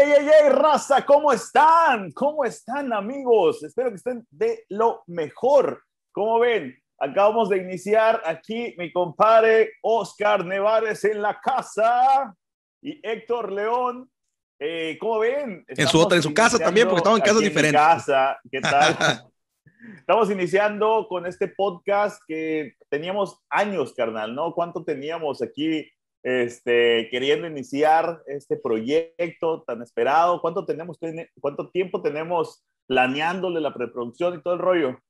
¡Ey, ey, ey, raza! ¿Cómo están? ¿Cómo están, amigos? Espero que estén de lo mejor. ¿Cómo ven? Acabamos de iniciar aquí mi compadre Oscar Nevares en la casa y Héctor León. Eh, ¿Cómo ven? en su otra, en su casa también, porque estamos en casas diferentes. casa, ¿qué tal? estamos iniciando con este podcast que teníamos años, carnal, ¿no? ¿Cuánto teníamos aquí este, queriendo iniciar este proyecto tan esperado. ¿Cuánto, tenemos, ¿Cuánto tiempo tenemos planeándole la preproducción y todo el rollo?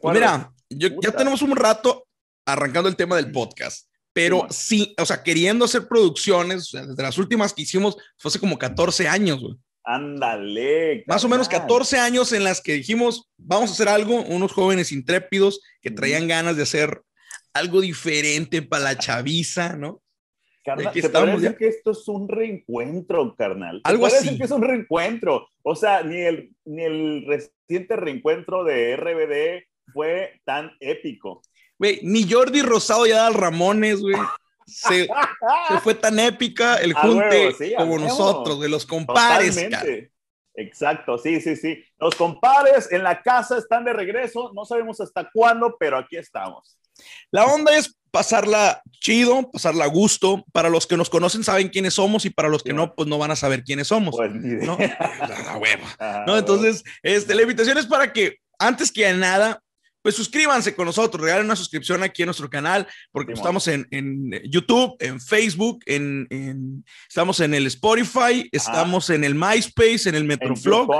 Pues mira, ya tenemos un rato arrancando el tema del podcast, pero sí, o sea, queriendo hacer producciones, desde las últimas que hicimos, fue hace como 14 años, güey. Ándale. Más o menos 14 años en las que dijimos, vamos a hacer algo, unos jóvenes intrépidos que traían ganas de hacer algo diferente para la chaviza, ¿no? Carnal, ¿te parece que esto es un reencuentro, carnal? Algo así. que es un reencuentro. O sea, ni el, ni el reciente reencuentro de RBD fue tan épico. Güey, ni Jordi Rosado y Adal Ramones, güey. Se, fue tan épica el junte como nosotros, de los compares. Exacto, sí, sí, sí. Los compares en la casa están de regreso. No sabemos hasta cuándo, pero aquí estamos. La onda es pasarla chido, pasarla a gusto. Para los que nos conocen saben quiénes somos y para los que no, pues no van a saber quiénes somos. Pues, ¿no? Ah, ¿no? Entonces, este, la invitación es para que antes que nada, pues suscríbanse con nosotros, regalen una suscripción aquí en nuestro canal, porque estamos en, YouTube, en Facebook, en, estamos en el Spotify, estamos en el MySpace, en el Metroflog.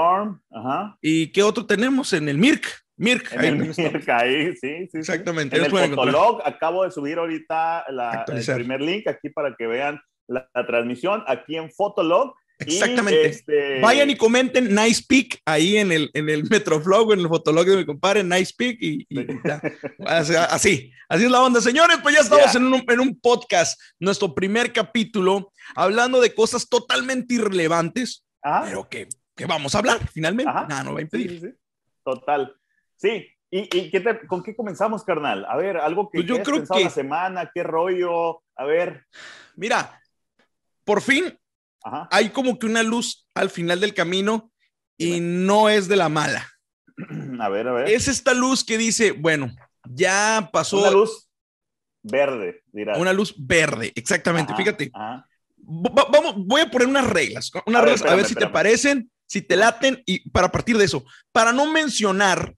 ¿Y qué otro tenemos? En el Mirk. Mirk. Ahí, Mirk, ahí, sí, sí. Exactamente. En el Fotolog, acabo de subir ahorita el primer link aquí para que vean la, transmisión aquí en Fotolog. Exactamente. Este, Vayan y comenten Nice Peak ahí en el, en el Metroflog, en el Fotolog de mi compadre, Nice Peak y, así, así es la onda. Señores, pues ya estamos en, un, en un podcast, nuestro primer capítulo, hablando de cosas totalmente irrelevantes, pero que, que, vamos a hablar finalmente. Nada, no va a impedir. Total. Sí, ¿y, y qué te, con qué comenzamos, carnal? A ver, algo que, pues yo creo que la semana, qué rollo, a ver. Mira, por fin hay como que una luz al final del camino y no es de la mala. A ver, a ver. Es esta luz que dice, bueno, ya pasó. Una luz verde, dirás. Una luz verde, exactamente. Fíjate. vamos, voy a poner unas reglas, unas a reglas, ver, a ver si te parecen, si te laten y para partir de eso, para no mencionar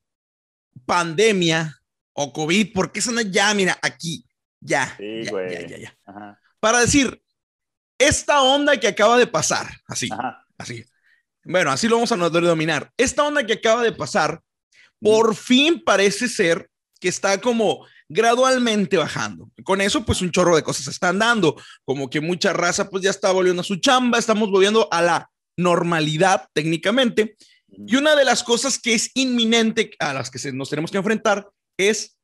pandemia o COVID, porque eso no ya, mira, aquí, ya. Sí, ya, ya, ya, Para decir, esta onda que acaba de pasar, así, así. Bueno, así lo vamos a dominar. Esta onda que acaba de pasar, por fin parece ser que está como gradualmente bajando. Con eso, pues un chorro de cosas están dando, como que mucha raza pues ya está volviendo a su chamba, estamos volviendo a la normalidad técnicamente, y una de las cosas que es inminente a las que nos tenemos que enfrentar es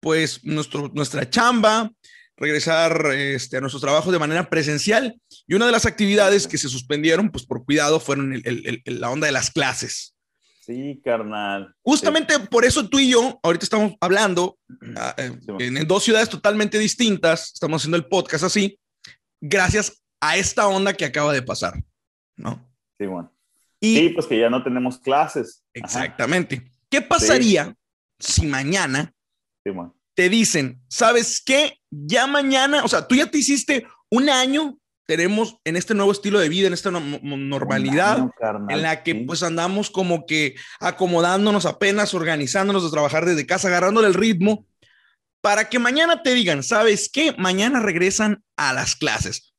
pues nuestro, nuestra chamba, regresar este, a nuestros trabajos de manera presencial. Y una de las actividades que se suspendieron, pues por cuidado, fueron la onda de las clases. Sí, carnal. Justamente por eso tú y yo ahorita estamos hablando ah, eh, en, dos ciudades totalmente distintas, estamos haciendo el podcast así, gracias a esta onda que acaba de pasar, ¿no? Sí, bueno. Y, sí, pues que ya no tenemos clases. Exactamente. ¿Qué pasaría si mañana te dicen, ¿sabes qué? Ya mañana, o sea, tú ya te hiciste un año, tenemos en este nuevo estilo de vida, en esta normalidad, en la que pues andamos como que acomodándonos apenas, organizándonos de trabajar desde casa, agarrándole el ritmo, para que mañana te digan, ¿sabes qué? Mañana regresan a las clases.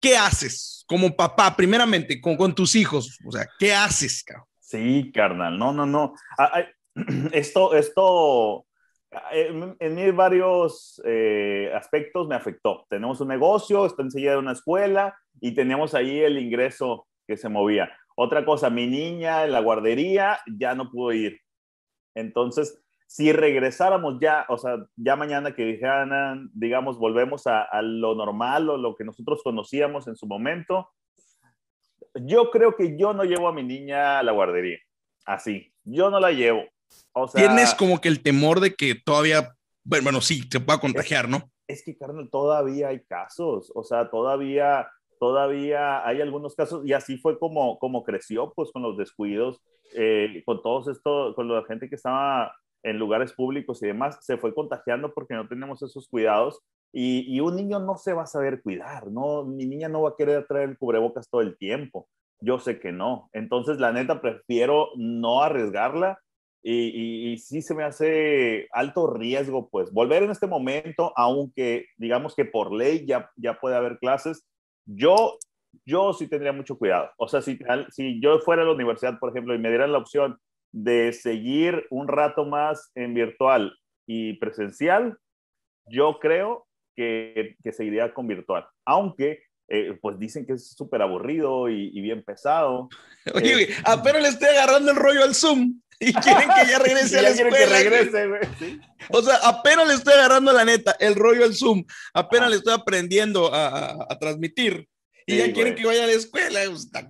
¿Qué haces? como papá, primeramente, con, con tus hijos? O sea, ¿qué haces, cabrón? Sí, carnal, no, no, no. Ah, esto, esto, en, en varios eh, aspectos me afectó. Tenemos un negocio, está enseguida una escuela y teníamos ahí el ingreso que se movía. Otra cosa, mi niña en la guardería ya no pudo ir. Entonces, si regresáramos ya, o sea, ya mañana que dijeran, digamos, volvemos a, lo normal o lo que nosotros conocíamos en su momento, yo creo que yo no llevo a mi niña a la guardería. Así, yo no la llevo. O sea, Tienes como que el temor de que todavía, bueno, sí, se pueda contagiar, ¿no? Es que, carnal, todavía hay casos. O sea, todavía todavía hay algunos casos y así fue como, como creció, pues con los descuidos, eh, con todos esto, con la gente que estaba en lugares públicos y demás, se fue contagiando porque no tenemos esos cuidados y, y, un niño no se va a saber cuidar, ¿no? Mi niña no va a querer traer el cubrebocas todo el tiempo, yo sé que no. Entonces, la neta, prefiero no arriesgarla y, y, sí se me hace alto riesgo, pues, volver en este momento, aunque digamos que por ley ya, ya puede haber clases, yo, yo sí tendría mucho cuidado. O sea, si, si yo fuera a la universidad, por ejemplo, y me dieran la opción de seguir un rato más en virtual y presencial, yo creo que, que seguiría con virtual. Aunque eh, pues dicen que es súper aburrido y, bien pesado. Oye, eh, apenas le estoy agarrando el rollo al Zoom y quieren que ya regrese a la escuela. Que regrese, güey. O sea, apenas le estoy agarrando la neta, el rollo al Zoom, apenas le estoy aprendiendo a, a, transmitir y ya quieren que vaya a la escuela. Pues, está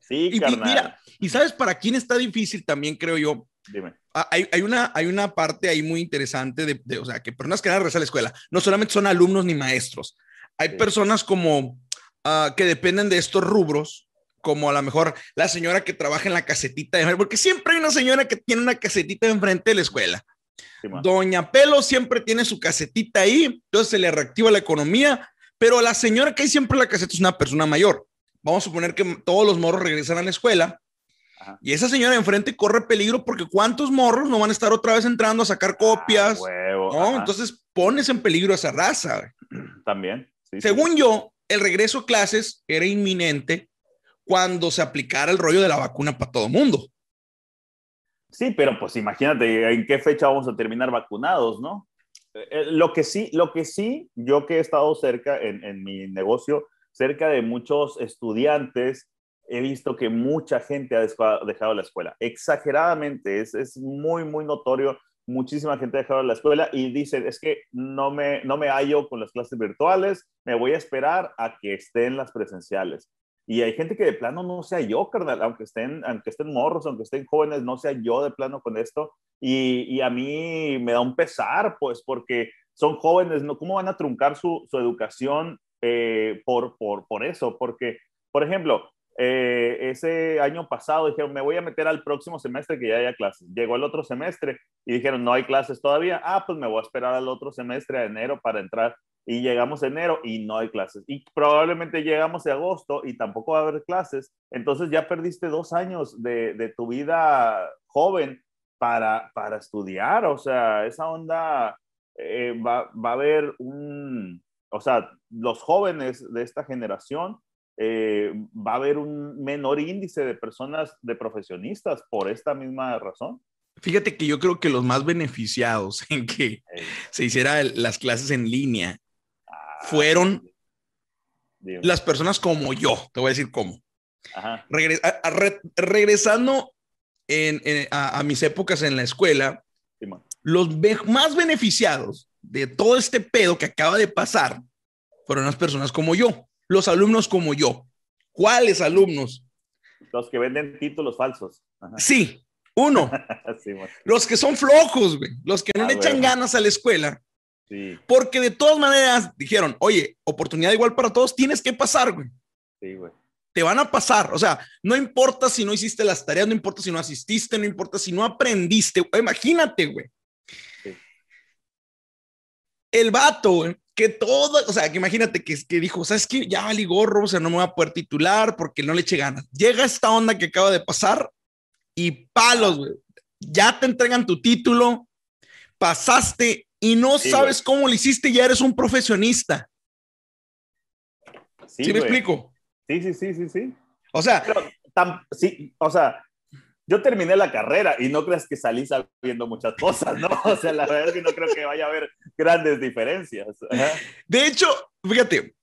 Sí, y, carnal. mira, y sabes para quién está difícil también, creo yo. Dime. Ah, hay, hay, una, hay una parte ahí muy interesante de, de o sea, que personas que van a regresar a la escuela no solamente son alumnos ni maestros, hay personas como uh, que dependen de estos rubros, como a lo mejor la señora que trabaja en la casetita de porque siempre hay una señora que tiene una casetita enfrente de la escuela. Doña Pelo siempre tiene su casetita ahí, entonces se le reactiva la economía, pero la señora que hay siempre en la caseta es una persona mayor. Vamos a suponer que todos los morros regresan a la escuela y esa señora enfrente corre peligro porque cuántos morros no van a estar otra vez entrando a sacar copias. ¿no? Entonces pones en peligro a esa raza. También. Según yo, el regreso a clases era inminente cuando se aplicara el rollo de la vacuna para todo mundo. Sí, pero pues imagínate en qué fecha vamos a terminar vacunados, ¿no? Eh, eh, lo que sí, lo que sí, yo que he estado cerca en, en mi negocio, cerca de muchos estudiantes, he visto que mucha gente ha dejado la escuela. Exageradamente, es, es muy, muy notorio muchísima gente ha dejado la escuela y dice, es que no me, no me hallo con las clases virtuales, me voy a esperar a que estén las presenciales. Y hay gente que de plano no sea yo, carnal, aunque estén, aunque estén morros, aunque estén jóvenes, no sea yo de plano con esto. Y, y a mí me da un pesar, pues, porque son jóvenes, ¿no? ¿Cómo van a truncar su, su educación eh, por, por, por eso? Porque, por ejemplo, eh, ese año pasado dijeron, me voy a meter al próximo semestre que ya haya clases. Llegó el otro semestre y dijeron, no hay clases todavía. Ah, pues me voy a esperar al otro semestre, a enero, para entrar. Y llegamos enero y no hay clases. Y probablemente llegamos a agosto y tampoco va a haber clases. Entonces ya perdiste dos años de, de tu vida joven para, para estudiar. O sea, esa onda eh, va, va a haber un, o sea, los jóvenes de esta generación eh, va a haber un menor índice de personas, de profesionistas por esta misma razón. Fíjate que yo creo que los más beneficiados en que se hiciera las clases en línea ah, fueron las personas como yo, te voy a decir cómo. regresando a, mis épocas en la escuela, los más beneficiados de todo este pedo que acaba de pasar fueron las personas como yo los alumnos como yo. ¿Cuáles alumnos? Los que venden títulos falsos. Sí, uno. los que son flojos, güey. Los que no ah, le echan ganas a la escuela. Sí. Porque de todas maneras dijeron, oye, oportunidad igual para todos, tienes que pasar, güey. Sí, güey. Te van a pasar. O sea, no importa si no hiciste las tareas, no importa si no asististe, no importa si no aprendiste. Imagínate, güey. El vato, güey, que todo, o sea, que imagínate que, que dijo, ¿sabes qué? Ya valí gorro, o sea, no me voy a poder titular porque no le eché ganas. Llega esta onda que acaba de pasar y palos, güey. Ya te entregan tu título, pasaste y no sabes cómo lo hiciste, ya eres un profesionista. Sí, me explico? Sí, sí, sí, sí, sí. O sea, sí, o sea, yo terminé la carrera y no creas que salí sabiendo muchas cosas, ¿no? O sea, la verdad es que no creo que vaya a haber grandes diferencias. De hecho, fíjate,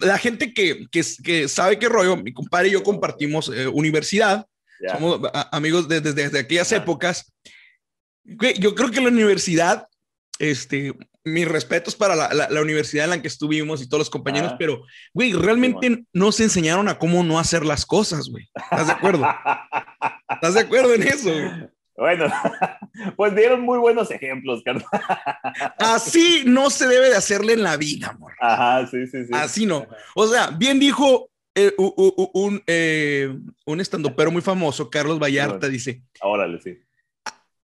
la gente que, que, que, sabe qué rollo, mi compadre y yo compartimos eh, universidad, somos amigos desde, desde aquellas épocas. Yo creo que la universidad, este, mis respetos para la, la, universidad en la que estuvimos y todos los compañeros, pero, güey, realmente nos enseñaron a cómo no hacer las cosas, güey. ¿Estás de acuerdo? ¿Estás de acuerdo en eso? Bueno, pues dieron muy buenos ejemplos, carnal. Así no se debe de hacerle en la vida, amor. Ajá, sí, sí, sí. Así no. O sea, bien dijo eh, un, eh, un estandopero muy famoso, Carlos Vallarta, dice. Órale, sí.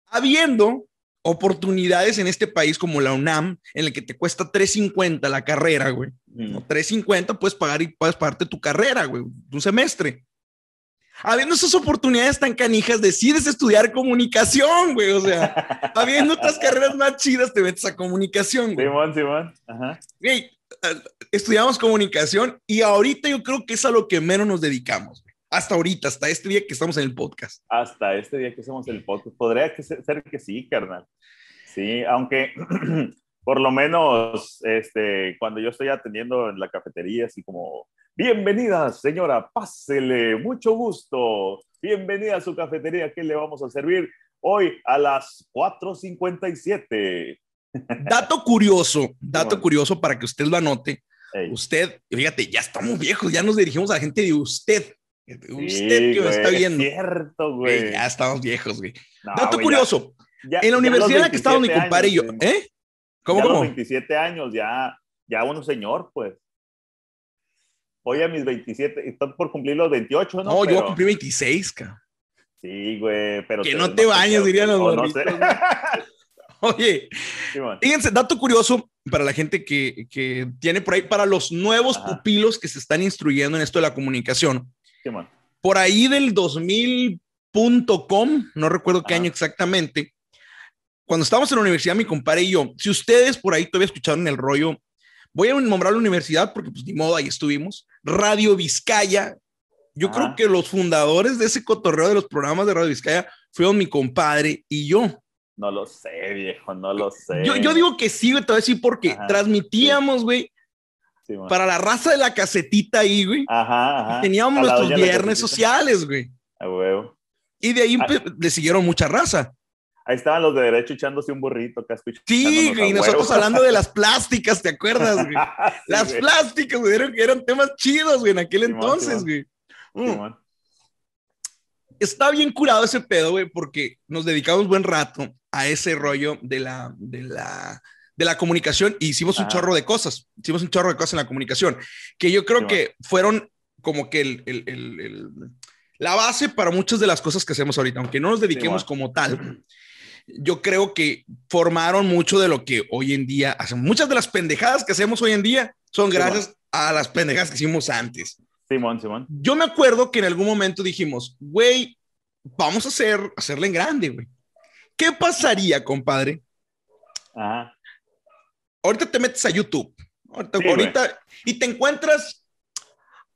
Habiendo oportunidades en este país como la UNAM, en el que te cuesta 3.50 la carrera, güey. Mm. 3.50 puedes pagar y puedes pagarte tu carrera, güey, un semestre habiendo esas oportunidades tan canijas, decides estudiar comunicación, güey. O sea, habiendo otras carreras más chidas, te metes a comunicación, güey. Simón, Simón. Ajá. Güey, eh, estudiamos comunicación y ahorita yo creo que es a lo que menos nos dedicamos. Güey. Hasta ahorita, hasta este día que estamos en el podcast. Hasta este día que en el podcast. Podría ser que sí, carnal. Sí, aunque por lo menos este, cuando yo estoy atendiendo en la cafetería, así como Bienvenida, señora, pásele, mucho gusto. Bienvenida a su cafetería, ¿qué le vamos a servir hoy a las 4.57? Dato curioso, dato curioso para que usted lo anote. Usted, fíjate, ya estamos viejos, ya nos dirigimos a la gente de usted. Usted que me está viendo. Es cierto, güey. ya estamos viejos, güey. dato curioso. en la universidad en la que estaba mi compadre y yo, ¿eh? ¿Cómo, ya cómo? 27 años, ya, ya uno señor, pues hoy a mis 27, estoy por cumplir los 28, ¿no? No, yo cumplí 26, cabrón. Sí, güey, pero... Que no te bañes, dirían los no sé. Oye, fíjense, dato curioso para la gente que, que, tiene por ahí, para los nuevos pupilos que se están instruyendo en esto de la comunicación. Sí. Por ahí del 2000.com, no recuerdo qué año exactamente, cuando estábamos en la universidad, mi compadre y yo, si ustedes por ahí todavía escucharon el rollo Voy a nombrar la universidad porque, pues, ni modo, ahí estuvimos. Radio Vizcaya. Yo creo que los fundadores de ese cotorreo de los programas de Radio Vizcaya fueron mi compadre y yo. No lo sé, viejo, no lo sé. Yo, yo digo que sí, güey, te voy a decir porque transmitíamos, güey, para la raza de la casetita ahí, güey. Ajá, ajá. Teníamos nuestros viernes sociales, güey. A huevo. Y de ahí ah. le siguieron mucha raza. Ahí estaban los de derecho echándose un burrito acá Sí, y nosotros hablando de las plásticas, ¿te acuerdas, güey? las plásticas, güey, eran, temas chidos, güey, en aquel entonces, güey. Mm. Está bien curado ese pedo, güey, porque nos dedicamos buen rato a ese rollo de la, de la, de la comunicación y hicimos un chorro de cosas. Hicimos un chorro de cosas en la comunicación, que yo creo que fueron como que el, el, el, la base para muchas de las cosas que hacemos ahorita, aunque no nos dediquemos como tal yo creo que formaron mucho de lo que hoy en día hacemos. Muchas de las pendejadas que hacemos hoy en día son gracias a las pendejadas que hicimos antes. Simón, Simón. Yo me acuerdo que en algún momento dijimos, güey, vamos a hacer, hacerle en grande, güey. ¿Qué pasaría, compadre? Ajá. Ahorita te metes a YouTube. Ahorita, y te encuentras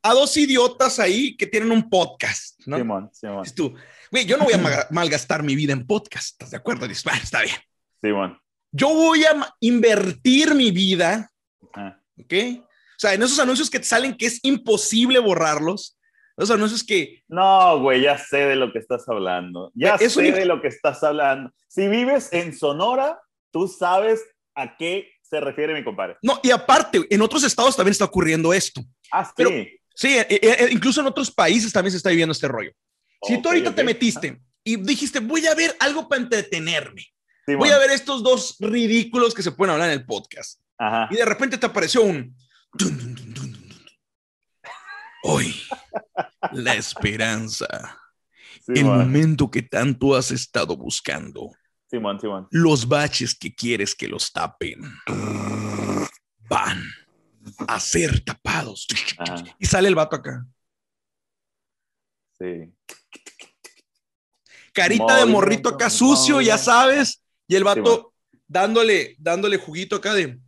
a dos idiotas ahí que tienen un podcast, ¿no? Simón, Simón. tú, Güey, yo no voy a malgastar mi vida en podcast, ¿estás de acuerdo? está bien. Sí, bueno. Yo voy a invertir mi vida, ah. ¿ok? O sea, en esos anuncios que te salen que es imposible borrarlos, esos anuncios que... No, güey, ya sé de lo que estás hablando. Ya sé de lo que estás hablando. Si vives en Sonora, tú sabes a qué se refiere mi compadre. No, y aparte, en otros estados también está ocurriendo esto. Ah, sí. sí, e, e, e, incluso en otros países también se está viviendo este rollo. Si tú ahorita te metiste y dijiste, voy a ver algo para entretenerme, voy a ver estos dos ridículos que se pueden hablar en el podcast. Y de repente te apareció un... Hoy, la esperanza. el momento que tanto has estado buscando. Simón, Simón. Los baches que quieres que los tapen van a ser tapados. Y sale el vato acá. Sí carita de morrito acá sucio, ya sabes, y el vato dándole, dándole juguito acá de...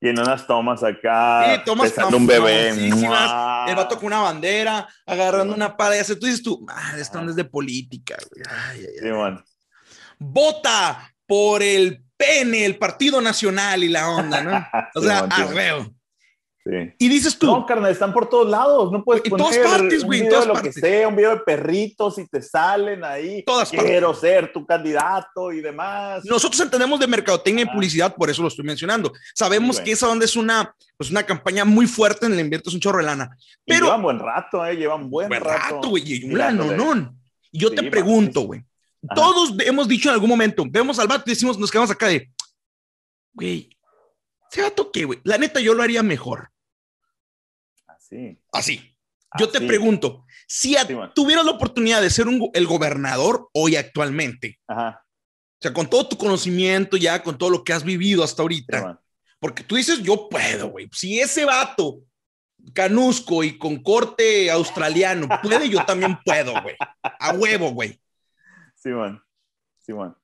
Y en unas tomas acá, sí, tomas un bebé. El vato con una bandera, agarrando una pala, y hace, tú dices tú, ah, esto no es de política, Ay, Vota por el pene, el Partido Nacional y la onda, ¿no? O sea, Y dices tú. No, carnal, están por todos lados. No puedes en todas partes, güey. Un video de lo que sea, un video de perritos y te salen ahí. Todas Quiero ser tu candidato y demás. Nosotros entendemos de mercadotecnia y ah. publicidad, por eso lo estoy mencionando. Sabemos que esa onda es una, pues una campaña muy fuerte en el invierto, es un chorro de lana. Pero. llevan buen rato, ¿eh? Llevan buen, buen rato. güey. Y un no. yo te pregunto, güey. Todos hemos dicho en algún momento, vemos al vato y decimos, nos quedamos acá de, güey, ¿se vato qué, güey? La neta, yo lo haría mejor. Así. Así. Yo te pregunto, si tuvieras la oportunidad de ser el gobernador hoy actualmente, Ajá. o sea, con todo tu conocimiento ya, con todo lo que has vivido hasta ahorita, porque tú dices, yo puedo, güey. Si ese vato canusco y con corte australiano puede, yo también puedo, güey. A huevo, güey. Sí, man. Sí, man.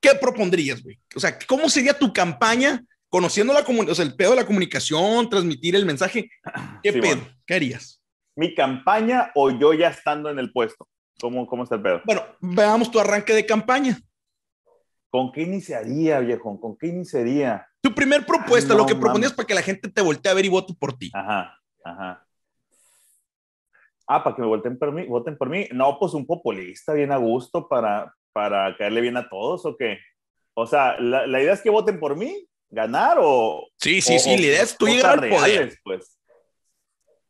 ¿Qué propondrías, güey? O sea, ¿cómo sería tu campaña conociendo la o sea, el pedo de la comunicación, transmitir el mensaje? ¿Qué pedo? ¿Qué harías? ¿Mi campaña o yo ya estando en el puesto? ¿Cómo, cómo está el pedo? Bueno, veamos tu arranque de campaña. ¿Con qué iniciaría, viejo? ¿Con qué iniciaría? Tu primer propuesta, lo que proponías para que la gente te voltee a ver y vote por ti. Ajá, ajá. Ah, para que me voten por mí, voten por mí. No, pues un populista bien a gusto para, para caerle bien a todos o qué. O sea, la, la idea es que voten por mí, ganar o. Sí, sí, sí, la idea es tú llegar al poder. Pues.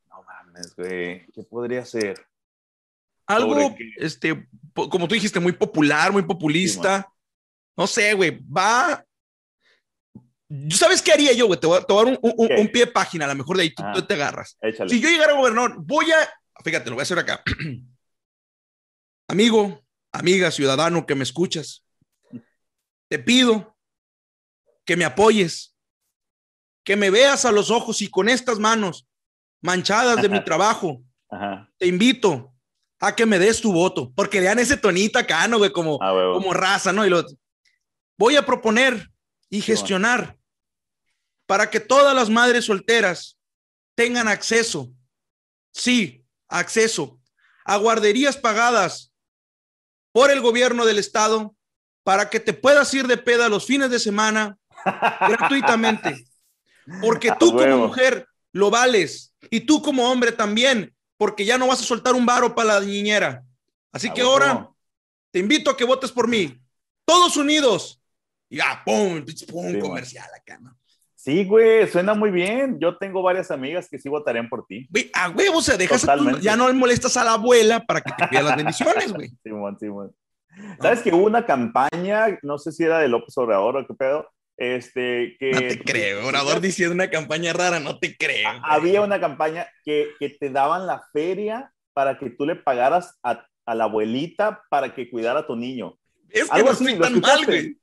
No mames, güey. ¿Qué podría ser? Algo, este, como tú dijiste, muy popular, muy populista no sé, güey, va. ¿Sabes qué haría yo, güey? Te voy a, tomar un, un, pie de página, a lo mejor de ahí tú, ah, te agarras. Si yo llegara a gobernador, voy a. Fíjate, lo voy a hacer acá. Amigo, amiga, ciudadano que me escuchas, te pido que me apoyes, que me veas a los ojos y con estas manos manchadas de mi trabajo, te invito a que me des tu voto, porque lean ese tonito acá, ¿no, güey? Como, ah, como raza, ¿no? Y lo, voy a proponer y gestionar para que todas las madres solteras tengan acceso, sí, acceso a guarderías pagadas por el gobierno del estado para que te puedas ir de peda los fines de semana gratuitamente. Porque tú como mujer lo vales y tú como hombre también, porque ya no vas a soltar un varo para la niñera. Así que ahora te invito a que votes por mí. Todos unidos, y ah, pum, pum, comercial acá, ¿no? Sí, güey, suena muy bien. Yo tengo varias amigas que sí votarían por ti. Güey, a huevo, o sea, dejas ya no le molestas a la abuela para que te pida las bendiciones, güey. Simón, Simón. ¿Sabes que hubo una campaña, no sé si era de López Obrador o qué pedo, este, que... No te creo, Obrador diciendo una campaña rara, no te creo. Había una campaña que, que, te daban la feria para que tú le pagaras a, a la abuelita para que cuidara a tu niño. Es que Algo no así, tan mal, güey.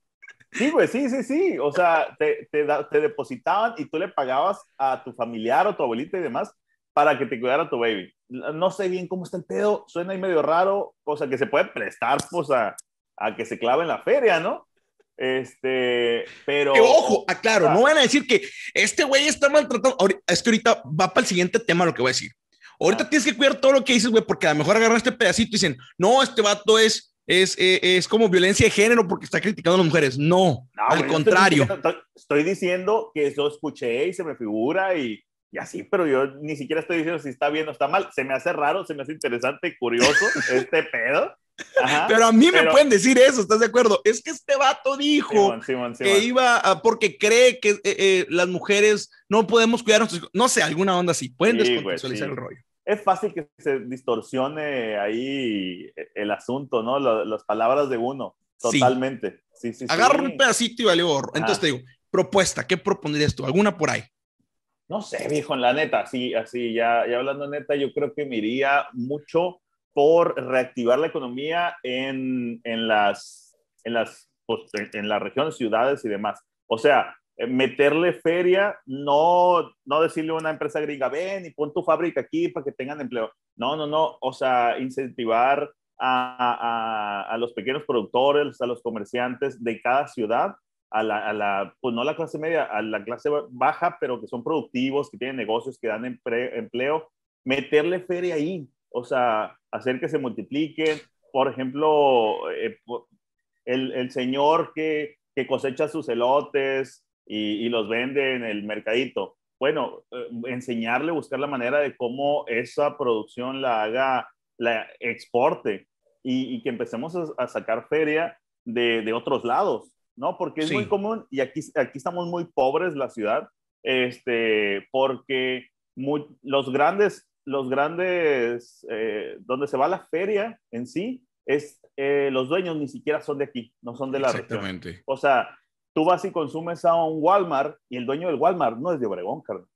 Sí, güey, sí, sí, sí. O sea, te, te, te, depositaban y tú le pagabas a tu familiar o tu abuelita y demás para que te cuidara tu baby. No sé bien cómo está el pedo, suena ahí medio raro, cosa que se puede prestar, pues, a, a que se clave en la feria, ¿no? Este, pero. ojo, aclaro, no van a decir que este güey está maltratando. Es que ahorita va para el siguiente tema lo que voy a decir. Ahorita tienes que cuidar todo lo que dices, güey, porque a lo mejor agarran este pedacito y dicen, no, este vato es es, eh, es, como violencia de género porque está criticando a las mujeres. No, al contrario. Estoy diciendo, que eso escuché y se me figura y, y, así, pero yo ni siquiera estoy diciendo si está bien o está mal. Se me hace raro, se me hace interesante y curioso este pedo. Pero a mí me pueden decir eso, ¿estás de acuerdo? Es que este vato dijo que iba a, porque cree que eh, eh, las mujeres no podemos cuidar No sé, alguna onda así. Pueden descontextualizar el rollo es fácil que se distorsione ahí el asunto, ¿no? las palabras de uno, totalmente. Sí. Sí, Agarra un pedacito y vale gorro. Entonces te digo, propuesta, ¿qué propondrías tú? ¿Alguna por ahí? No sé, viejo, en la neta, así, así, ya, ya hablando neta, yo creo que me iría mucho por reactivar la economía en, en las, en las, pues, en las regiones, ciudades y demás. O sea, eh, meterle feria, no, no decirle a una empresa gringa, ven y pon tu fábrica aquí para que tengan empleo. No, no, no, o sea, incentivar a, a, los pequeños productores, a los comerciantes de cada ciudad, a la, a la, pues no la clase media, a la clase baja, pero que son productivos, que tienen negocios, que dan empleo, meterle feria ahí, o sea, hacer que se multipliquen. Por ejemplo, eh, el, el señor que, que cosecha sus elotes, y, los vende en el mercadito. Bueno, eh, enseñarle, buscar la manera de cómo esa producción la haga, la exporte y, que empecemos a, sacar feria de, de, otros lados, ¿no? Porque es muy común y aquí, aquí estamos muy pobres la ciudad, este, porque los grandes, los grandes, eh, donde se va la feria en sí, es, eh, los dueños ni siquiera son de aquí, no son de la Exactamente. región. O sea, tú vas y consumes a un Walmart y el dueño del Walmart no es de Obregón, carnal.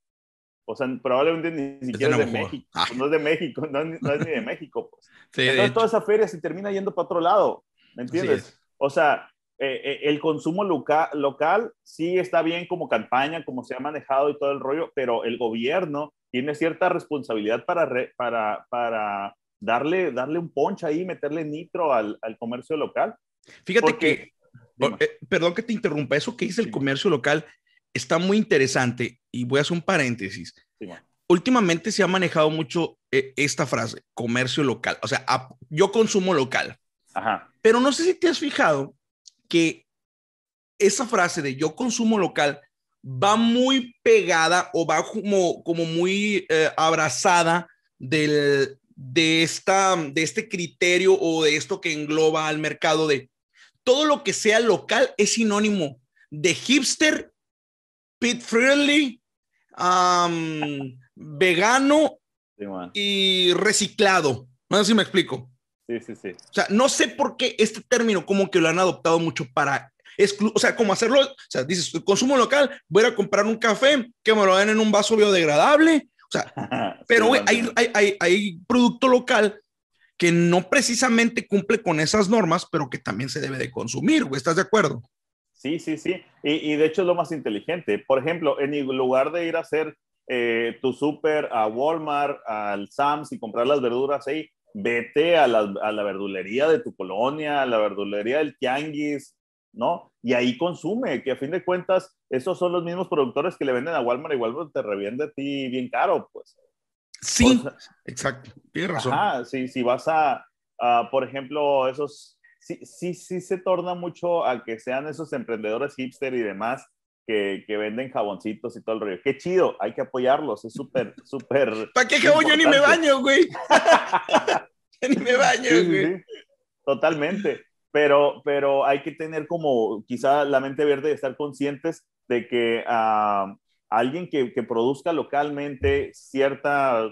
O sea, probablemente ni siquiera es de, México. Ah. No es de México, no, es ni de México. Pues. Entonces toda esa feria se termina yendo para otro lado, ¿me entiendes? O sea, eh, eh, el consumo local, local sí está bien como campaña, como se ha manejado y todo el rollo, pero el gobierno tiene cierta responsabilidad para, para, para darle, darle un ponche ahí, meterle nitro al, al comercio local. Fíjate que, eh, perdón que te interrumpa, eso que dice el comercio local está muy interesante y voy a hacer un paréntesis. Últimamente se ha manejado mucho eh, esta frase, comercio local, o sea, yo consumo local. Ajá. Pero no sé si te has fijado que esa frase de yo consumo local va muy pegada o va como, como muy eh, abrazada del, de, esta, de este criterio o de esto que engloba al mercado de todo lo que sea local es sinónimo de hipster, pit friendly, vegano y reciclado. No sé si me explico. Sí, sí, sí. O sea, no sé por qué este término como que lo han adoptado mucho para o sea, como hacerlo, o sea, dices, consumo local, voy a comprar un café que me lo den en un vaso biodegradable, o sea, pero hay, hay, hay, producto local que no precisamente cumple con esas normas, pero que también se debe de consumir, güey, ¿estás de acuerdo? Sí, sí, sí, y, y, de hecho es lo más inteligente. Por ejemplo, en lugar de ir a hacer eh, tu súper a Walmart, al Sam's y comprar las verduras ahí, vete a la, a la verdulería de tu colonia, a la verdulería del tianguis, ¿no? Y ahí consume, que a fin de cuentas, esos son los mismos productores que le venden a Walmart y Walmart te revende a ti bien caro, pues. Sí, exacto, tienes razón. Ajá, sí, si vas a, por ejemplo, esos, sí, sí, sí se torna mucho a que sean esos emprendedores hipster y demás que, que, venden jaboncitos y todo el rollo. Qué chido, hay que apoyarlos, es súper, súper. ¿Para qué jabón? Yo ni me baño, güey. ni me baño, güey. Totalmente pero, pero hay que tener como quizá la mente verde y estar conscientes de que uh, alguien que, que, produzca localmente cierta,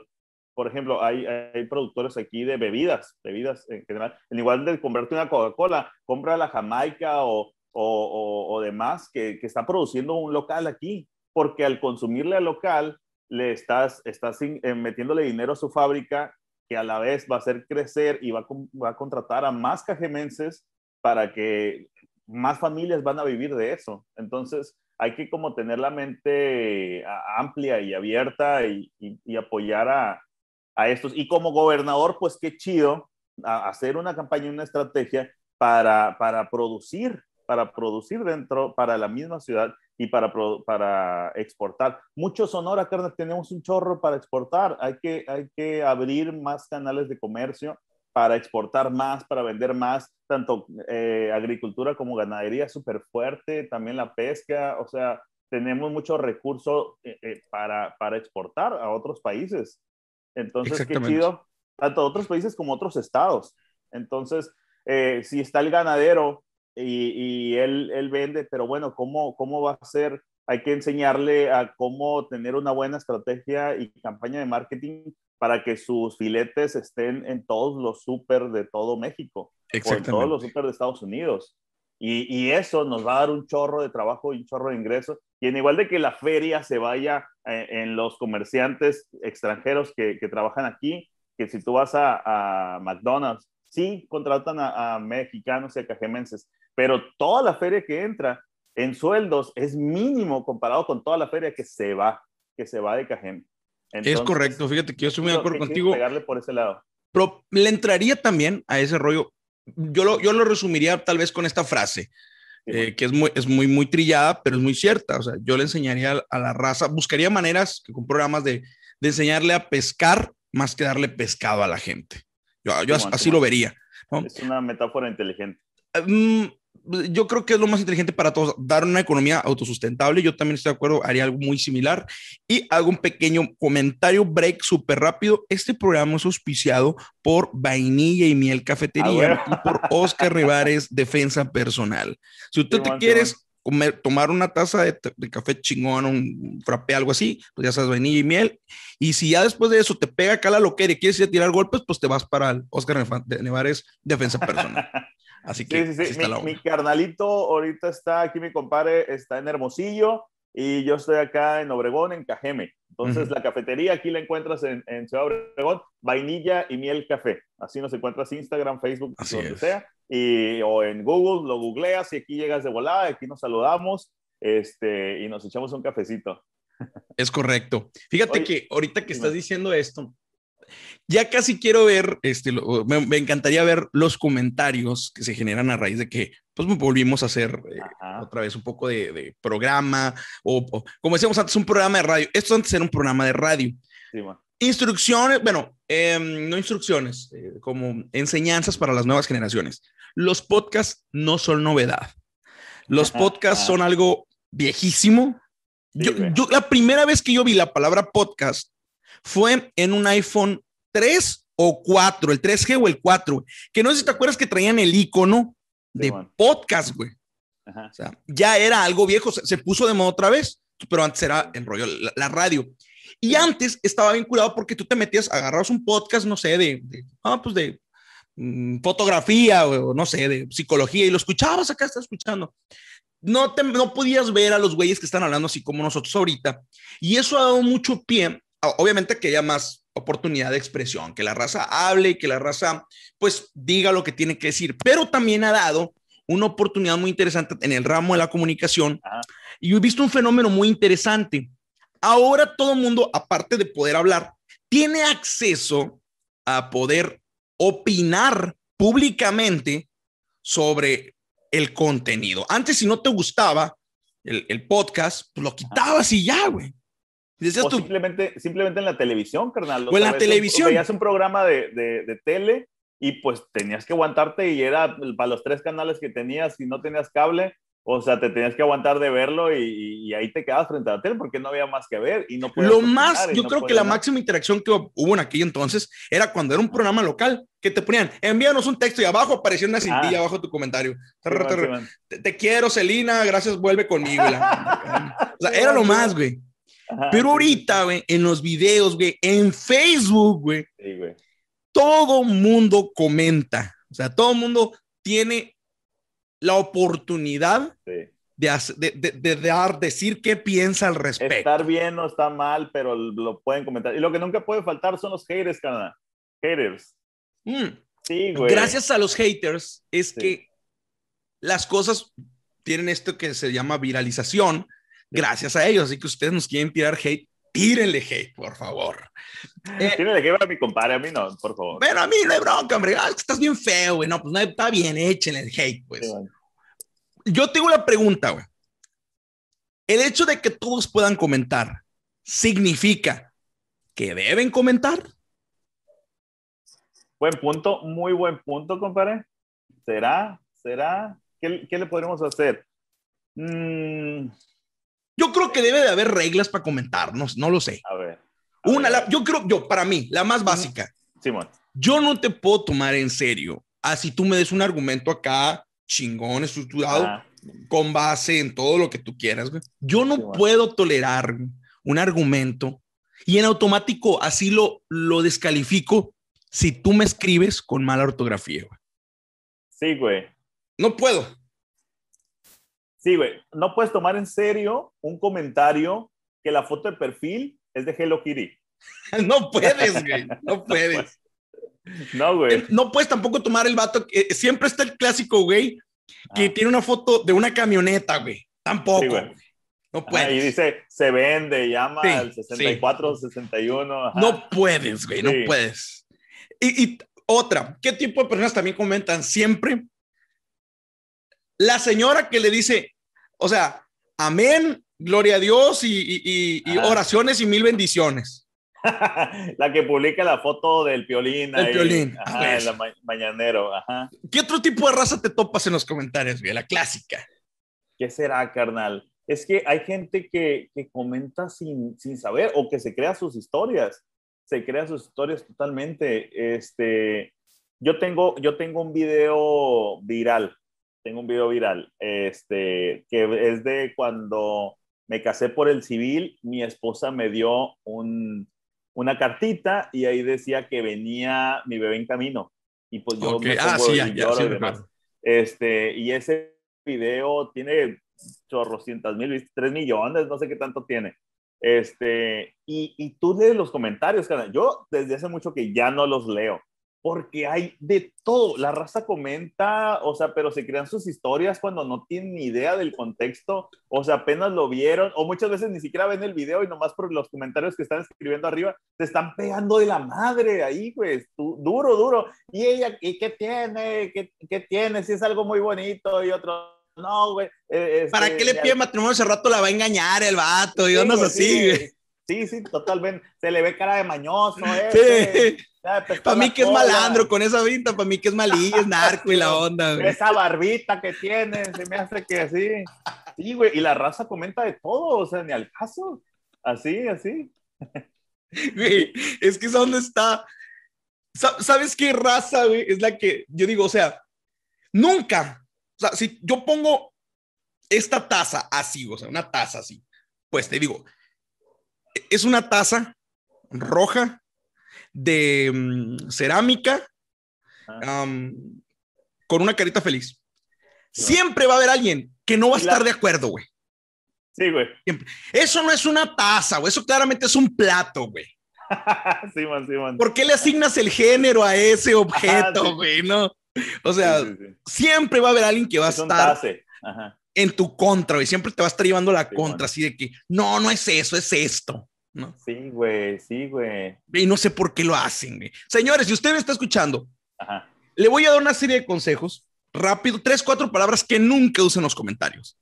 por ejemplo, hay, hay, productores aquí de bebidas, bebidas en general, en igual de comprarte una Coca-Cola, compra la Jamaica o, o, o, demás que, que, está produciendo un local aquí, porque al consumirle al local, le estás, estás eh, metiéndole dinero a su fábrica que a la vez va a hacer crecer y va a, va contratar a más cajemenses para que más familias van a vivir de eso. Entonces, hay que como tener la mente amplia y abierta y, y, apoyar a, a, estos. Y como gobernador, pues qué chido hacer una campaña, una estrategia para, para producir, para producir dentro, para la misma ciudad y para, para exportar. Mucho Sonora, carne, tenemos un chorro para exportar. Hay que, hay que abrir más canales de comercio para exportar más, para vender más, tanto eh, agricultura como ganadería súper fuerte, también la pesca, o sea, tenemos muchos recursos eh, eh, para, para exportar a otros países. Entonces, qué chido, tanto a otros países como otros estados. Entonces, si está el ganadero y, y él, él, vende, pero bueno, ¿cómo, ¿cómo va a ser? Hay que enseñarle a cómo tener una buena estrategia y campaña de marketing para que sus filetes estén en todos los súper de todo México, o en todos los súper de Estados Unidos. Y, y, eso nos va a dar un chorro de trabajo y un chorro de ingresos. Y en igual de que la feria se vaya eh, en los comerciantes extranjeros que, que, trabajan aquí, que si tú vas a, a McDonald's, sí contratan a, a, mexicanos y a cajemenses, pero toda la feria que entra en sueldos es mínimo comparado con toda la feria que se va, que se va de Cajem. es correcto, fíjate que yo estoy muy de acuerdo contigo. Pegarle por ese lado. Pero le entraría también a ese rollo. Yo lo, yo lo resumiría tal vez con esta frase, eh, que es muy, es muy, muy trillada, pero es muy cierta. O sea, yo le enseñaría a la raza, buscaría maneras con programas de, de enseñarle a pescar más que darle pescado a la gente. Yo, yo así lo vería. Es una metáfora inteligente. Um, yo creo que es lo más inteligente para todos, dar una economía autosustentable. Yo también estoy de acuerdo, haría algo muy similar. Y hago un pequeño comentario, break súper rápido. Este programa es auspiciado por Vainilla y Miel Cafetería ah, y por Oscar Rivares Defensa Personal. Si usted te quieres comer, tomar una taza de, café chingón, un frappé, algo así, pues ya sabes, vainilla y miel. Y si ya después de eso te pega acá la loquera y quieres ir a tirar golpes, pues te vas para el Oscar Nevares Defensa Personal. Así que sí, sí, sí. Mi, mi, carnalito ahorita está aquí, mi compadre está en Hermosillo y yo estoy acá en Obregón, en Cajeme. Entonces, la cafetería aquí la encuentras en, en, Ciudad Obregón, vainilla y miel café. Así nos encuentras Instagram, Facebook, donde sea. Y, o en Google, lo googleas y aquí llegas de volada, aquí nos saludamos este, y nos echamos un cafecito. Es correcto. Fíjate que ahorita que estás diciendo esto, ya casi quiero ver, este, me, encantaría ver los comentarios que se generan a raíz de que pues volvimos a hacer eh, otra vez un poco de, programa o, como decíamos antes, un programa de radio. Esto antes era un programa de radio. Instrucciones, bueno, em, no instrucciones, eh, como enseñanzas para las nuevas generaciones. Los podcasts no son novedad. Los podcasts son algo viejísimo. yo, la primera vez que yo vi la palabra podcast fue en un iPhone 3 o 4, el 3G o el 4, que no sé si te acuerdas que traían el icono de podcast, güey. O sea, ya era algo viejo, se, puso de moda otra vez, pero antes era el rollo, la, radio. Y antes estaba vinculado porque tú te metías, agarrabas un podcast, no sé, de, ah, pues de mm, fotografía o no sé, de psicología y lo escuchabas acá, estás escuchando. No, te, no podías ver a los güeyes que están hablando así como nosotros ahorita. Y eso ha dado mucho pie obviamente que haya más oportunidad de expresión, que la raza hable y que la raza pues diga lo que tiene que decir, pero también ha dado una oportunidad muy interesante en el ramo de la comunicación y he visto un fenómeno muy interesante. Ahora todo el mundo, aparte de poder hablar, tiene acceso a poder opinar públicamente sobre el contenido. Antes, si no te gustaba el, podcast, pues lo quitabas y ya, güey o simplemente, simplemente en la televisión, carnal. O en la televisión. Veías un programa de, de, de, tele y pues tenías que aguantarte y era para los tres canales que tenías, y no tenías cable, o sea, te tenías que aguantar de verlo y, y ahí te quedabas frente a la tele porque no había más que ver y no Lo más, yo creo que la máxima interacción que hubo en aquel entonces era cuando era un programa local que te ponían, envíanos un texto y abajo aparecía una cintilla ah. abajo tu comentario. te, quiero, Celina, gracias, vuelve conmigo. o sea, era lo más, güey. Pero ahorita, güey, en los videos, güey, en Facebook, güey, todo mundo comenta. O sea, todo mundo tiene la oportunidad de, de, dar, decir qué piensa al respecto. Estar bien o está mal, pero lo pueden comentar. Y lo que nunca puede faltar son los haters, canal. Haters. Mm. Sí, güey. Gracias a los haters es que las cosas tienen esto que se llama viralización gracias a ellos. Así que ustedes nos quieren tirar hate, tírenle hate, por favor. Eh, tírenle hate a mi compadre, a mí no, por favor. Pero a mí no hay bronca, hombre. Ah, estás bien feo, güey. No, pues no está bien, échenle el hate, pues. Yo tengo la pregunta, güey. El hecho de que todos puedan comentar significa que deben comentar. Buen punto, muy buen punto, compadre. ¿Será? ¿Será? ¿Qué, qué le podremos hacer? Mmm yo creo que debe de haber reglas para comentarnos, no lo sé. A ver. Una, yo creo, yo, para mí, la más básica. Simón. Yo no te puedo tomar en serio. Así tú me des un argumento acá, chingón, estructurado, con base en todo lo que tú quieras, güey. Yo no puedo tolerar un argumento y en automático así lo, lo descalifico si tú me escribes con mala ortografía, güey. Sí, güey. No puedo. Sí, güey, no puedes tomar en serio un comentario que la foto de perfil es de Hello Kitty. no puedes, güey, no puedes. No, güey. No puedes tampoco tomar el vato. que siempre está el clásico, güey, que ah. tiene una foto de una camioneta, güey. Tampoco. güey. No puedes. y dice, se vende, llama al 64, 61. No puedes, güey, no puedes. Y, y, otra, ¿qué tipo de personas también comentan? Siempre la señora que le dice, o sea, amén, gloria a Dios y, oraciones y mil bendiciones. la que publica la foto del piolín. El piolín. Ajá, el mañanero. Ajá. ¿Qué otro tipo de raza te topas en los comentarios, güey? La clásica. ¿Qué será, carnal? Es que hay gente que, que comenta sin, sin, saber o que se crea sus historias. Se crea sus historias totalmente. Este, yo, tengo, yo tengo un video viral tengo un video viral, este, que es de cuando me casé por el civil, mi esposa me dio un, una cartita y ahí decía que venía mi bebé en camino. Y pues yo me ah, sí, ya, ya, y Este, y ese video tiene chorrocientas mil, tres millones, no sé qué tanto tiene. Este, y, y tú lees los comentarios, yo desde hace mucho que ya no los leo, porque hay de todo. La raza comenta, o sea, pero se crean sus historias cuando no tienen ni idea del contexto, o sea, apenas lo vieron, o muchas veces ni siquiera ven el video y nomás por los comentarios que están escribiendo arriba, te están pegando de la madre ahí, pues, duro, duro. Y ella, ¿y qué tiene? ¿Qué, qué tiene? Si es algo muy bonito y otro, no, güey. Eh, ¿Para este, qué le pide matrimonio? Ese rato la va a engañar el vato y ondas así, güey. Sí, sí, totalmente. Se le ve cara de mañoso, eh. Para mí que es malandro con esa vinta, para mí que es malillo, es narco y la onda. Esa barbita que tiene, se me hace que así. Sí, güey, y la raza comenta de todo, o sea, ni al caso. Así, así. Güey, es que es donde está. ¿Sabes qué raza, güey? Es la que yo digo, o sea, nunca. O sea, si yo pongo esta taza así, o sea, una taza así, pues te digo, es una taza roja de mm, cerámica ah. con una carita feliz. Siempre va a haber alguien que no va a estar de acuerdo, güey. Sí, güey. Eso no es una taza, güey. Eso claramente es un plato, güey. sí, man, sí, man. ¿Por qué le asignas el género a ese objeto, güey? No. O sea, siempre va a haber alguien que va a estar en tu contra, güey. Siempre te va a estar llevando la contra, así de que no, no es eso, es esto. Sí, güey, sí, güey. Y no sé por qué lo hacen, güey. Señores, si usted me está escuchando, le voy a dar una serie de consejos, rápido, tres, cuatro palabras que nunca usen en los comentarios.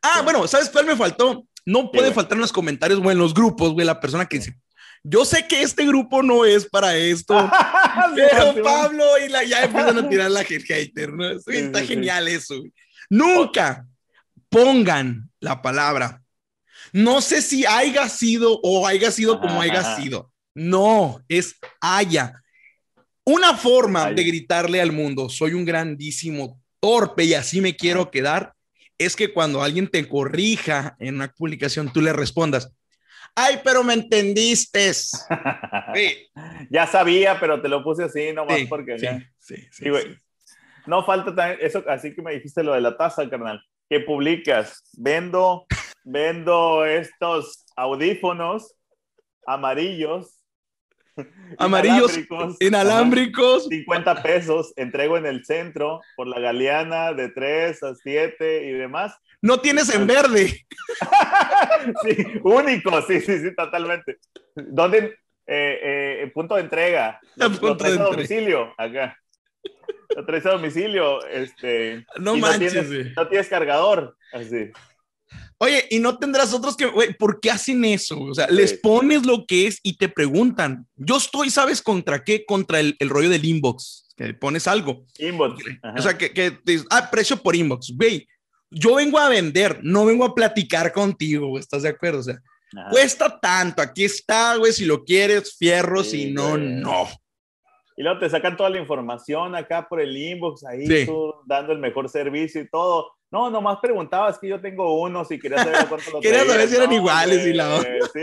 Ah, bueno, ¿sabes cuál me faltó? No puede faltar en los comentarios o en los grupos, güey, la persona que dice, yo sé que este grupo no es para esto, pero Pablo y la, ya empiezan a tirar la hater, ¿no? está genial eso. Nunca pongan la palabra no sé si haya sido o haya sido como haya sido. No, es haya. Una forma de gritarle al mundo, soy un grandísimo torpe y así me quiero quedar, es que cuando alguien te corrija en una publicación, tú le respondas, ay, pero me entendiste. Ya sabía, pero te lo puse así nomás porque... Sí, sí, sí, güey. No falta también eso, así que me dijiste lo de la taza, carnal, que publicas, vendo vendo estos audífonos amarillos. Amarillos inalámbricos. 50 pesos, entrego en el centro por la galeana de 3 a 7 y demás. No tienes en verde. sí, único, sí, sí, sí, totalmente. ¿Dónde? Eh, eh, punto de entrega. punto de domicilio, acá. Lo traes a domicilio, este. No manches. no tienes cargador, así. Oye, y no tendrás otros que, güey, ¿por qué hacen eso? O sea, les pones lo que es y te preguntan. Yo estoy, ¿sabes contra qué? Contra el, rollo del inbox, que pones algo. Inbox. O sea, que, que ah, precio por inbox. Güey, yo vengo a vender, no vengo a platicar contigo, ¿estás de acuerdo? O sea, cuesta tanto, aquí está, güey, si lo quieres, fierro, si no, no. Y luego te sacan toda la información acá por el inbox, ahí tú dando el mejor servicio y todo. No, nomás preguntabas que yo tengo uno, si querías saber cuánto lo Querías saber si eran iguales y la Sí.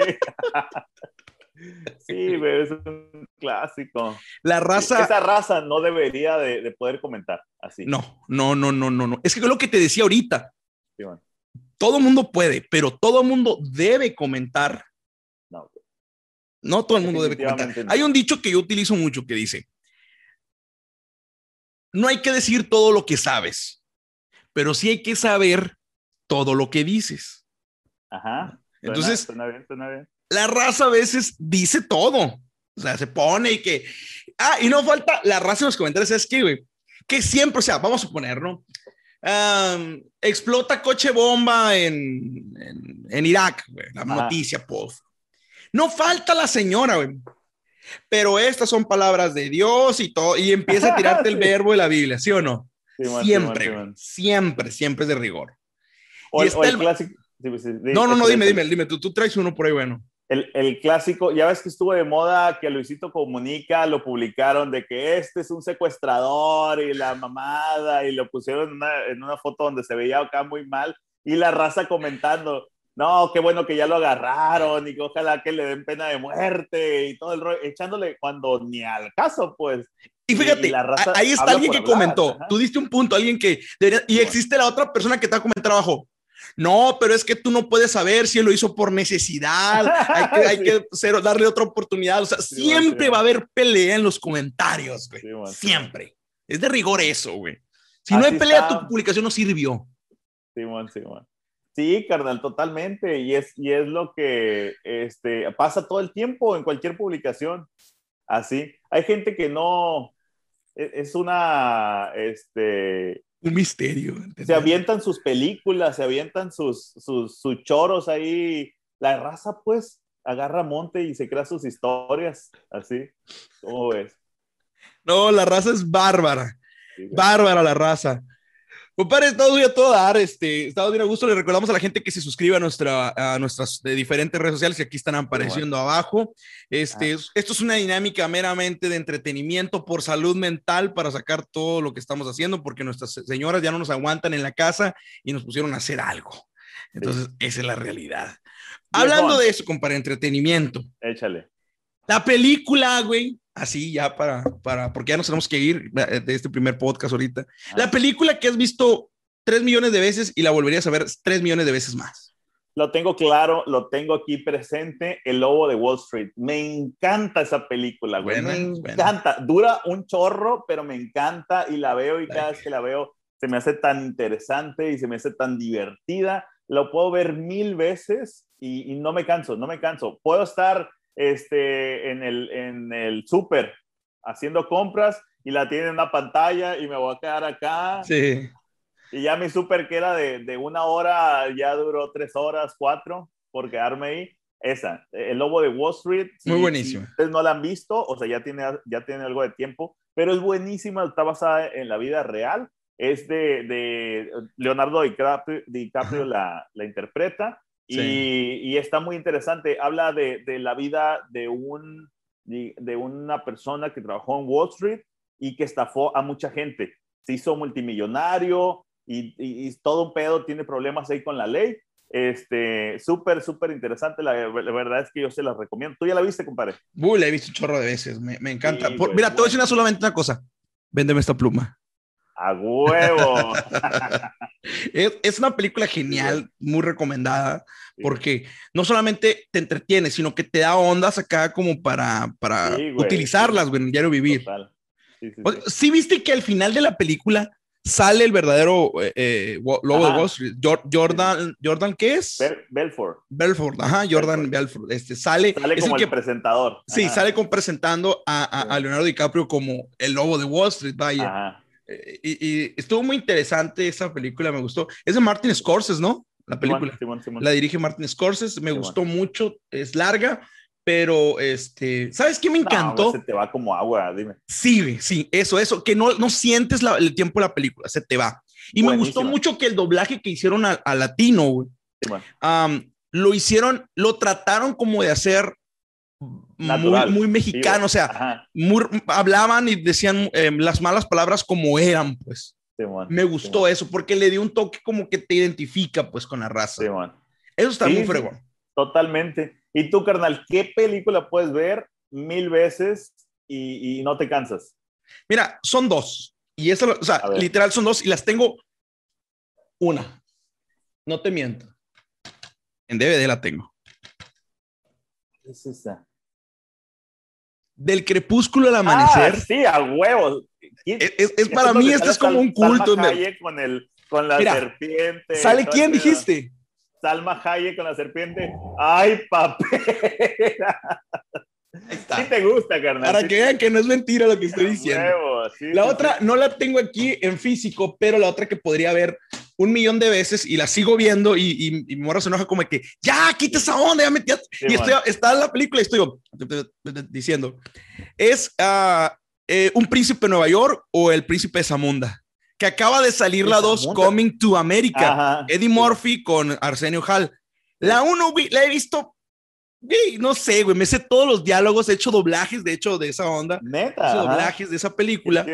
sí, güey, es un clásico. La raza. Esa raza no debería de, poder comentar así. No, no, no, no, no, no. Es que es lo que te decía ahorita. Sí, Todo mundo puede, pero todo mundo debe comentar. No, no todo el mundo debe comentar. Hay un dicho que yo utilizo mucho que dice: No hay que decir todo lo que sabes pero sí hay que saber todo lo que dices. Ajá. Entonces, la raza a veces dice todo. O sea, se pone y que. Ah, y no falta la raza en los comentarios, es que, güey, que siempre, o sea, vamos a poner, ¿no? explota coche bomba en, en, Irak, güey, la noticia, post. No falta la señora, güey. Pero estas son palabras de Dios y todo, y empieza a tirarte el verbo de la Biblia, ¿sí o no? siempre, siempre, siempre es de rigor. O, el, clásico. no, no, no, dime, dime, dime, tú, tú traes uno por ahí bueno. El, el, clásico, ya ves que estuvo de moda que Luisito Comunica lo publicaron de que este es un secuestrador y la mamada y lo pusieron en una, en una foto donde se veía acá muy mal y la raza comentando, no, qué bueno que ya lo agarraron y que ojalá que le den pena de muerte y todo el rollo, echándole cuando ni al caso, pues. Y fíjate, ahí está alguien que comentó, tú diste un punto, alguien que y existe la otra persona que te ha comentado abajo. No, pero es que tú no puedes saber si él lo hizo por necesidad, hay que, hay que darle otra oportunidad, o sea, siempre va a haber pelea en los comentarios, güey, siempre. Es de rigor eso, güey. Si no hay pelea, tu publicación no sirvió. Simón, Simón. Sí, carnal, totalmente. Y es, y es lo que este, pasa todo el tiempo en cualquier publicación. Así. Hay gente que no. E, es una. Este, un misterio. Se avientan sus películas, se avientan sus, sus, sus, choros ahí. La raza, pues, agarra monte y se crea sus historias. Así. ¿Cómo ves? No, la raza es bárbara. bárbara la raza. Compadre, estamos muy a todo dar, este, estamos bien a gusto. Le recordamos a la gente que se suscriba a, nuestra, a nuestras de diferentes redes sociales que aquí están apareciendo abajo. Este, ah. Esto es una dinámica meramente de entretenimiento por salud mental para sacar todo lo que estamos haciendo, porque nuestras señoras ya no nos aguantan en la casa y nos pusieron a hacer algo. Entonces, esa es la realidad. Hablando de eso, compadre, entretenimiento. Échale. La película, güey, así ya para, para, porque ya nos tenemos que ir de este primer podcast ahorita. La película que has visto tres millones de veces y la volverías a ver tres millones de veces más. Lo tengo claro, lo tengo aquí presente, El Lobo de Wall Street. Me encanta esa película, güey. me encanta. Dura un chorro, pero me encanta y la veo y cada vez que la veo se me hace tan interesante y se me hace tan divertida. Lo puedo ver mil veces y, y no me canso, no me canso. Puedo estar este, en el, en el súper haciendo compras y la tiene en una pantalla y me voy a quedar acá. Sí. Y ya mi súper que era de, de, una hora, ya duró tres horas, cuatro, por quedarme ahí. Esa, El Lobo de Wall Street. Muy buenísimo. ustedes no la han visto, o sea, ya tiene, ya tiene algo de tiempo, pero es buenísima, está basada en la vida real. Es de, de Leonardo DiCaprio, DiCaprio la, la interpreta y, está muy interesante. Habla de, la vida de, un, de una persona que trabajó en Wall Street y que estafó a mucha gente. Se hizo multimillonario y, todo un pedo, tiene problemas ahí con la ley. Este, súper, súper interesante. La, verdad es que yo se la recomiendo. ¿Tú ya la viste, compadre? Uy, la he visto un chorro de veces. Me, encanta. mira, te voy a decir una, solamente una cosa. Véndeme esta pluma. A huevo. es, una película genial, muy recomendada, porque no solamente te entretiene, sino que te da ondas acá como para, para utilizarlas, güey, en el diario vivir. Sí, viste que al final de la película sale el verdadero eh, eh, lobo de Wall Street. Jordan, Jordan, ¿qué es? Belfort. Belfort, ajá, Jordan Belfort. Este, sale, sale como el presentador. Sí, sale como presentando a, a, Leonardo DiCaprio como el lobo de Wall Street, vaya. Ajá. Eh, y, estuvo muy interesante esa película, me gustó. Es de Martin Scorsese, ¿no? La película. La dirige Martin Scorsese, me gustó mucho, es larga, pero este, ¿sabes qué me encantó? se te va como agua, dime. Sí, sí, eso, eso, que no, no sientes el tiempo de la película, se te va. Y me gustó mucho que el doblaje que hicieron a, latino, lo hicieron, lo trataron como de hacer muy, muy, mexicano, o sea, hablaban y decían em, las malas palabras como eran, pues. Me gustó eso porque le dio un toque como que te identifica, pues, con la raza. eso está muy fregón. Totalmente. ¿Y tú, carnal, qué película puedes ver mil veces y, no te cansas? Mira, son dos. Y eso, o sea, literal son dos y las tengo una. No te miento. En DVD la tengo. ¿Qué es esa? Del crepúsculo al amanecer. Ah, sí, a huevos. Es, para mí, esto es como un culto. Salma Hayek con, el, con la serpiente. ¿Sale quién dijiste? Salma Hayek con la serpiente. ¡Ay, papera! Sí te gusta, carnal. Para que vean que no es mentira lo que estoy diciendo. la otra no la tengo aquí en físico, pero la otra que podría ver un millón de veces y la sigo viendo y, y, y mi morra se enoja como que, ya, quita esa onda, ya metí. y estoy, está en la película y estoy diciendo, es uh, eh, Un Príncipe de Nueva York o El Príncipe de Zamunda, que acaba de salir la dos Coming to America, Eddie Murphy con Arsenio Hall. La uno la he visto no sé, güey, me sé todos los diálogos, he hecho doblajes, de hecho, de esa onda. Neta. He hecho doblajes de esa película.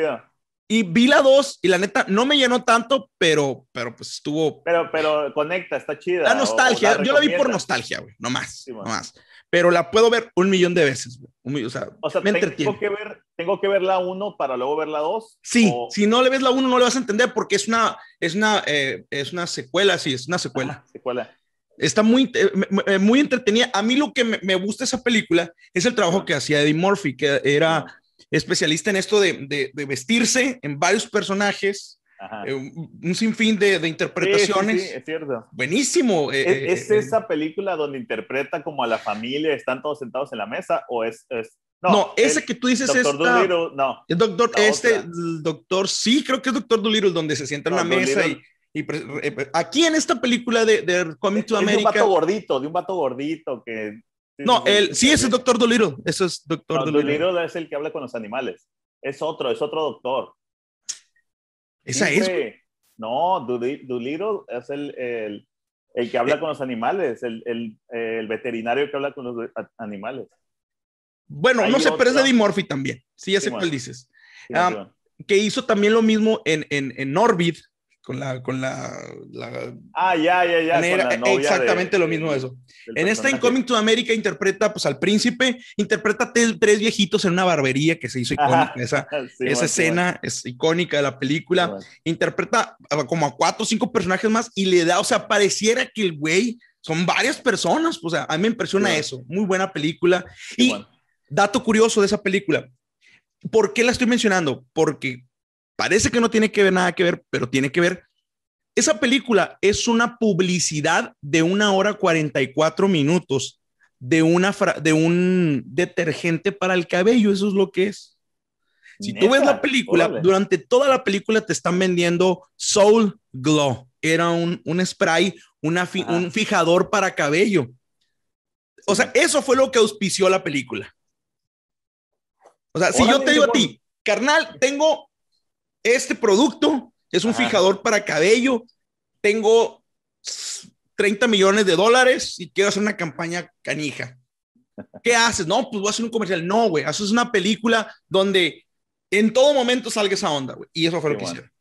Y vi la 2 y la neta no me llenó tanto, pero, pero pues estuvo. Pero, pero conecta, está chida. La nostalgia, yo la vi por nostalgia, güey, no más, no más. Pero la puedo ver un millón de veces, güey. o sea, me tengo que ver, tengo que ver la 1 para luego ver la 2. Sí, si no le ves la 1 no le vas a entender porque es una, es una, eh, es una secuela, sí, es una secuela. secuela. Está muy, eh, eh, muy entretenida. A mí lo que me, gusta de esa película es el trabajo que hacía Eddie Murphy, que era especialista en esto de, de, vestirse en varios personajes, eh, un, sinfín de, interpretaciones. Sí, es cierto. Buenísimo. ¿Es, esa película donde interpreta como a la familia, están todos sentados en la mesa o es... no, no ese que tú dices es. Doctor no. El doctor, este, el doctor, sí, creo que es Doctor Dolittle, donde se sienta en una mesa y y eh, aquí en esta película de, de Coming to America. De un vato gordito, de un vato gordito que. No, él, sí, es Doctor Dolittle. Eso es Doctor no, Dolittle. es el que habla con los animales. Es otro, es otro doctor. ¿Esa es? No, Dolittle es el, el, el, que habla eh. con los animales, el, el, el, veterinario que habla con los animales. Bueno, no sé, pero es de Murphy también. Sí, ya sé cuál dices. Ah, que hizo también lo mismo en, en, en Orbit, con la, con la, ah, ya, ya, ya. exactamente lo mismo eso. En esta Incoming to America interpreta pues al príncipe, interpreta tres viejitos en una barbería que se hizo icónica. esa, esa escena es icónica de la película. Interpreta como a cuatro o cinco personajes más y le da, o sea, pareciera que el güey son varias personas. O sea, a mí me impresiona eso. Muy buena película. y dato curioso de esa película. ¿Por qué la estoy mencionando? Porque Parece que no tiene que ver nada que ver, pero tiene que ver. Esa película es una publicidad de una hora 44 minutos de, una de un detergente para el cabello. Eso es lo que es. Si tú ves la película, durante toda la película te están vendiendo Soul Glow. Era un, un spray, una un fijador para cabello. O sea, eso fue lo que auspició la película. O sea, si yo te digo a ti, carnal, tengo este producto es un fijador para cabello, tengo 30 millones de dólares y quiero hacer una campaña canija. ¿Qué haces? No, pues voy a hacer un comercial. No, güey, haces una película donde en todo momento salga esa onda, güey. Y eso fue lo que hicieron.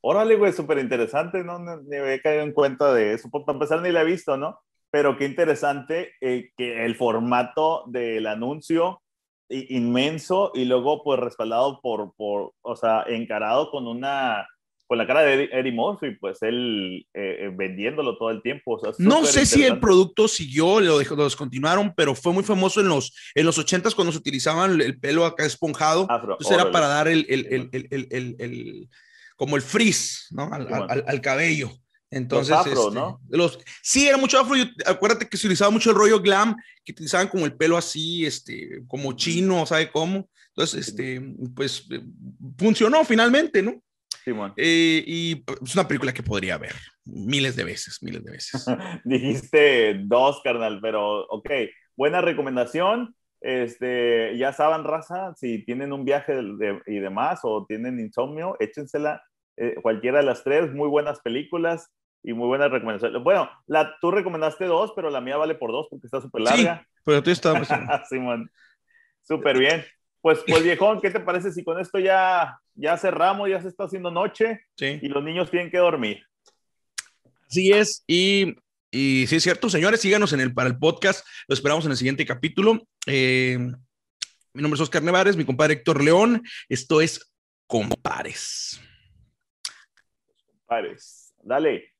Órale, güey, súper interesante, ¿no? Ni me había caído en cuenta de eso. Para empezar, ni la he visto, ¿no? Pero qué interesante eh, que el formato del anuncio inmenso y luego pues respaldado por, por, o sea, encarado con una, con la cara de Eddie Murphy, pues él eh, eh, vendiéndolo todo el tiempo. no sé si el producto siguió, lo, lo descontinuaron, pero fue muy famoso en los, en los 80 cuando se utilizaban el pelo acá esponjado. entonces era para dar el, el, el, el, como el frizz, ¿no? Al, al, al cabello. Entonces, los afro, este, ¿no? Los, sí, era mucho afro. acuérdate que se utilizaba mucho el rollo glam, que utilizaban como el pelo así, este, como chino, ¿sabe cómo? Entonces, este, pues eh, funcionó finalmente, ¿no? Sí, bueno. Eh, y es una película que podría ver miles de veces, miles de veces. Dijiste dos, carnal, pero ok, buena recomendación. Este, ya saben, raza, si tienen un viaje y demás o tienen insomnio, échensela eh, cualquiera de las tres, muy buenas películas y muy buenas recomendaciones. Bueno, la, tú recomendaste dos, pero la mía vale por dos porque está súper larga. Sí, pero tú estás... Simón, súper bien. Pues, pues viejón, ¿qué te parece si con esto ya, ya cerramos, ya se está haciendo noche sí. y los niños tienen que dormir? Así es, y, y sí es cierto, señores, síganos en el, para el podcast, lo esperamos en el siguiente capítulo. Eh, mi nombre es Oscar Nevares, mi compadre Héctor León, esto es Compares. Compares, dale.